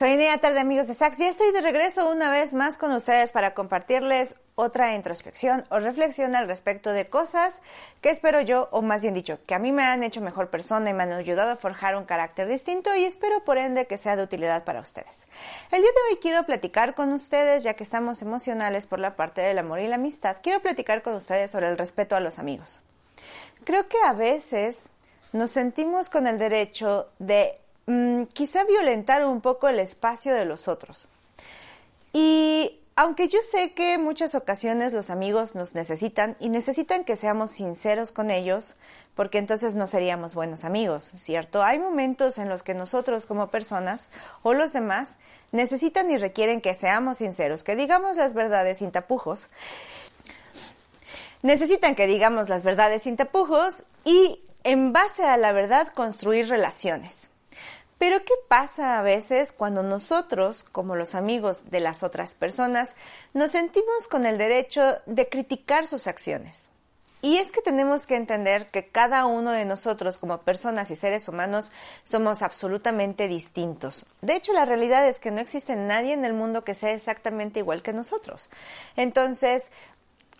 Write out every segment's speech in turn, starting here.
Nia Tarde, amigos de Sax. Ya estoy de regreso una vez más con ustedes para compartirles otra introspección o reflexión al respecto de cosas que espero yo, o más bien dicho, que a mí me han hecho mejor persona y me han ayudado a forjar un carácter distinto y espero por ende que sea de utilidad para ustedes. El día de hoy quiero platicar con ustedes, ya que estamos emocionales por la parte del amor y la amistad, quiero platicar con ustedes sobre el respeto a los amigos. Creo que a veces nos sentimos con el derecho de mm, quizá violentar un poco el espacio de los otros. Y aunque yo sé que muchas ocasiones los amigos nos necesitan y necesitan que seamos sinceros con ellos, porque entonces no seríamos buenos amigos, ¿cierto? Hay momentos en los que nosotros como personas o los demás necesitan y requieren que seamos sinceros, que digamos las verdades sin tapujos. Necesitan que digamos las verdades sin tapujos y en base a la verdad construir relaciones. Pero ¿qué pasa a veces cuando nosotros, como los amigos de las otras personas, nos sentimos con el derecho de criticar sus acciones? Y es que tenemos que entender que cada uno de nosotros como personas y seres humanos somos absolutamente distintos. De hecho, la realidad es que no existe nadie en el mundo que sea exactamente igual que nosotros. Entonces,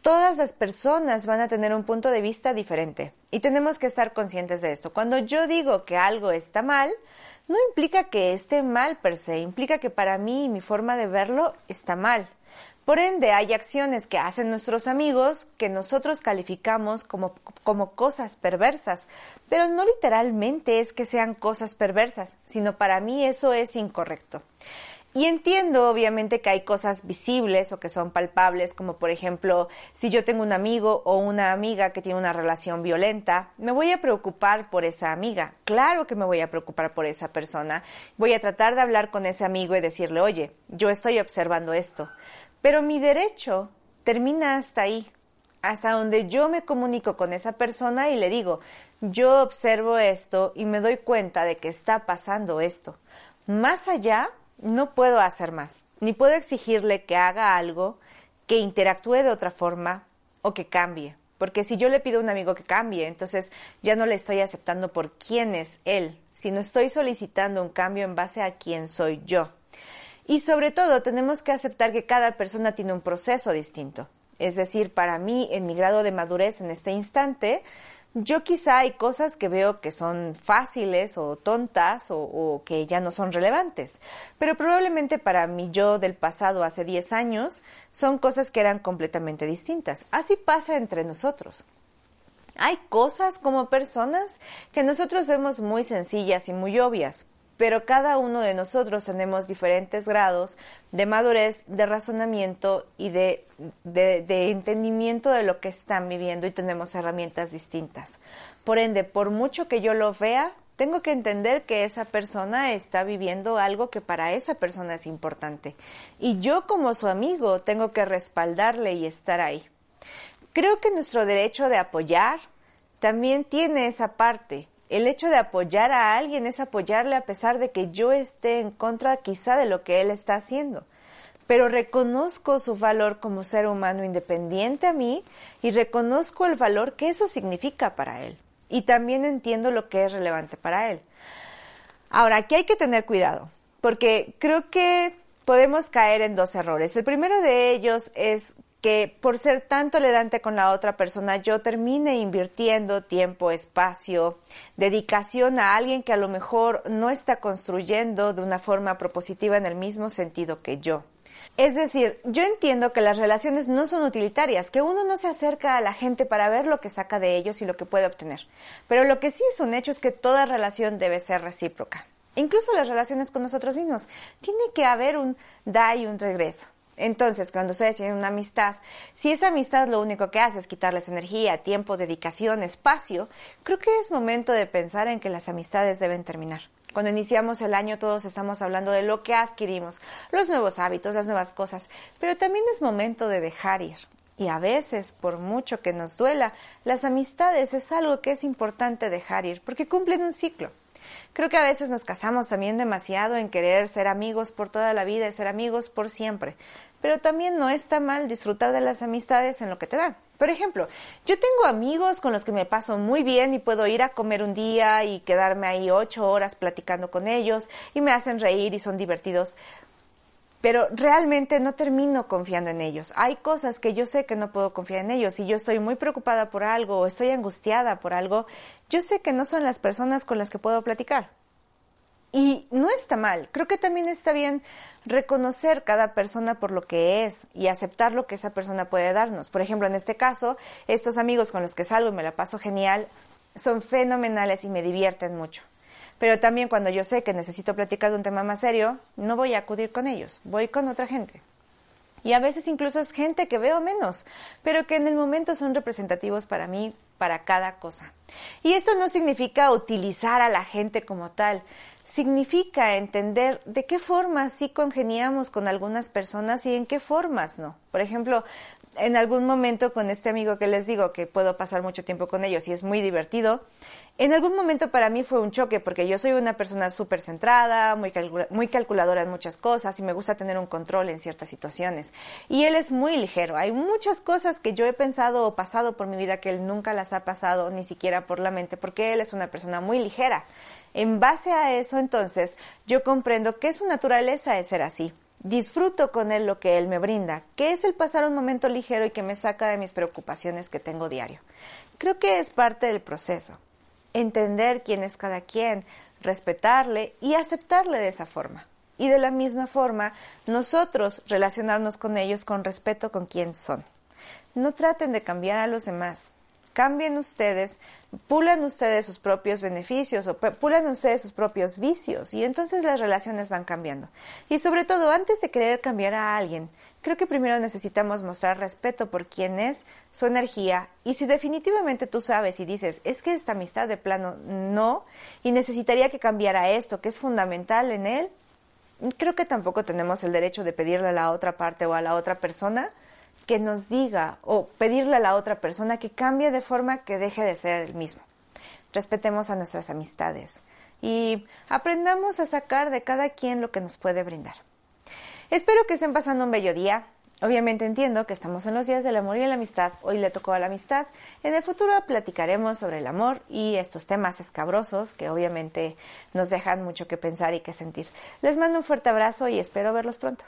todas las personas van a tener un punto de vista diferente y tenemos que estar conscientes de esto. Cuando yo digo que algo está mal, no implica que esté mal per se, implica que para mí mi forma de verlo está mal. Por ende, hay acciones que hacen nuestros amigos que nosotros calificamos como, como, cosas perversas, pero no literalmente es que sean cosas perversas, sino para mí eso es incorrecto. Y entiendo, obviamente, que hay cosas visibles o que son palpables, como por ejemplo, si yo tengo un amigo o una amiga que tiene una relación violenta, me voy a preocupar por esa amiga. Claro que me voy a preocupar por esa persona. Voy a tratar de hablar con ese amigo y decirle, oye, yo estoy observando esto. Pero mi derecho termina hasta ahí, hasta donde yo me comunico con esa persona y le digo, yo observo esto y me doy cuenta de que está pasando esto. Más allá, no puedo hacer más, ni puedo exigirle que haga algo, que interactúe de otra forma o que cambie. Porque si yo le pido a un amigo que cambie, entonces ya no le estoy aceptando por quién es él, sino estoy solicitando un cambio en base a quién soy yo. Y sobre todo tenemos que aceptar que cada persona tiene un proceso distinto. Es decir, para mí, en mi grado de madurez en este instante, yo quizá hay cosas que veo que son fáciles o tontas o, que ya no son relevantes, pero probablemente para mí yo del pasado hace 10 años son cosas que eran completamente distintas. Así pasa entre nosotros. Hay cosas como personas que nosotros vemos muy sencillas y muy obvias, pero cada uno de nosotros tenemos diferentes grados de madurez, de razonamiento y de, entendimiento de lo que están viviendo y tenemos herramientas distintas. Por ende, por mucho que yo lo vea, tengo que entender que esa persona está viviendo algo que para esa persona es importante. Y yo como su amigo tengo que respaldarle y estar ahí. Creo que nuestro derecho de apoyar también tiene esa parte el hecho de apoyar a alguien es apoyarle a pesar de que yo esté en contra quizá de lo que él está haciendo. Pero reconozco su valor como ser humano independiente a mí y reconozco el valor que eso significa para él. Y también entiendo lo que es relevante para él. Ahora, aquí hay que tener cuidado, porque creo que podemos caer en dos errores. El primero de ellos es que por ser tan tolerante con la otra persona yo termine invirtiendo tiempo, espacio, dedicación a alguien que a lo mejor no está construyendo de una forma propositiva en el mismo sentido que yo. Es decir, yo entiendo que las relaciones no son utilitarias, que uno no se acerca a la gente para ver lo que saca de ellos y lo que puede obtener. Pero lo que sí es un hecho es que toda relación debe ser recíproca. Incluso las relaciones con nosotros mismos. Tiene que haber un da y un regreso. Entonces, cuando ustedes tienen una amistad, si esa amistad lo único que hace es quitarles energía, tiempo, dedicación, espacio, creo que es momento de pensar en que las amistades deben terminar. Cuando iniciamos el año todos estamos hablando de lo que adquirimos, los nuevos hábitos, las nuevas cosas, pero también es momento de dejar ir. Y a veces, por mucho que nos duela, las amistades es algo que es importante dejar ir porque cumplen un ciclo. Creo que a veces nos casamos también demasiado en querer ser amigos por toda la vida y ser amigos por siempre. Pero también no está mal disfrutar de las amistades en lo que te dan. Por ejemplo, yo tengo amigos con los que me paso muy bien y puedo ir a comer un día y quedarme ahí ocho horas platicando con ellos y me hacen reír y son divertidos pero realmente no termino confiando en ellos. Hay cosas que yo sé que no puedo confiar en ellos. Si yo estoy muy preocupada por algo o estoy angustiada por algo, yo sé que no son las personas con las que puedo platicar. Y no está mal. Creo que también está bien reconocer cada persona por lo que es y aceptar lo que esa persona puede darnos. Por ejemplo, en este caso, estos amigos con los que salgo y me la paso genial son fenomenales y me divierten mucho. Pero también cuando yo sé que necesito platicar de un tema más serio, no voy a acudir con ellos, voy con otra gente. Y a veces incluso es gente que veo menos, pero que en el momento son representativos para mí, para cada cosa. Y esto no significa utilizar a la gente como tal, significa entender de qué formas sí congeniamos con algunas personas y en qué formas no. Por ejemplo, en algún momento con este amigo que les digo que puedo pasar mucho tiempo con ellos y es muy divertido, en algún momento para mí fue un choque porque yo soy una persona súper centrada, muy, muy calculadora en muchas cosas y me gusta tener un control en ciertas situaciones. Y él es muy ligero. Hay muchas cosas que yo he pensado o pasado por mi vida que él nunca las ha pasado ni siquiera por la mente porque él es una persona muy ligera. En base a eso, entonces, yo comprendo que su naturaleza es ser así. Disfruto con él lo que él me brinda, que es el pasar un momento ligero y que me saca de mis preocupaciones que tengo diario. Creo que es parte del proceso entender quién es cada quien, respetarle y aceptarle de esa forma. Y de la misma forma, nosotros relacionarnos con ellos con respeto con quién son. No traten de cambiar a los demás, cambien ustedes, pulan ustedes sus propios beneficios o pulan ustedes sus propios vicios y entonces las relaciones van cambiando. Y sobre todo, antes de querer cambiar a alguien, creo que primero necesitamos mostrar respeto por quién es, su energía y si definitivamente tú sabes y dices, es que esta amistad de plano no y necesitaría que cambiara esto, que es fundamental en él, creo que tampoco tenemos el derecho de pedirle a la otra parte o a la otra persona que nos diga o pedirle a la otra persona que cambie de forma que deje de ser el mismo. Respetemos a nuestras amistades y aprendamos a sacar de cada quien lo que nos puede brindar. Espero que estén pasando un bello día. Obviamente entiendo que estamos en los días del amor y la amistad. Hoy le tocó a la amistad. En el futuro platicaremos sobre el amor y estos temas escabrosos que obviamente nos dejan mucho que pensar y que sentir. Les mando un fuerte abrazo y espero verlos pronto.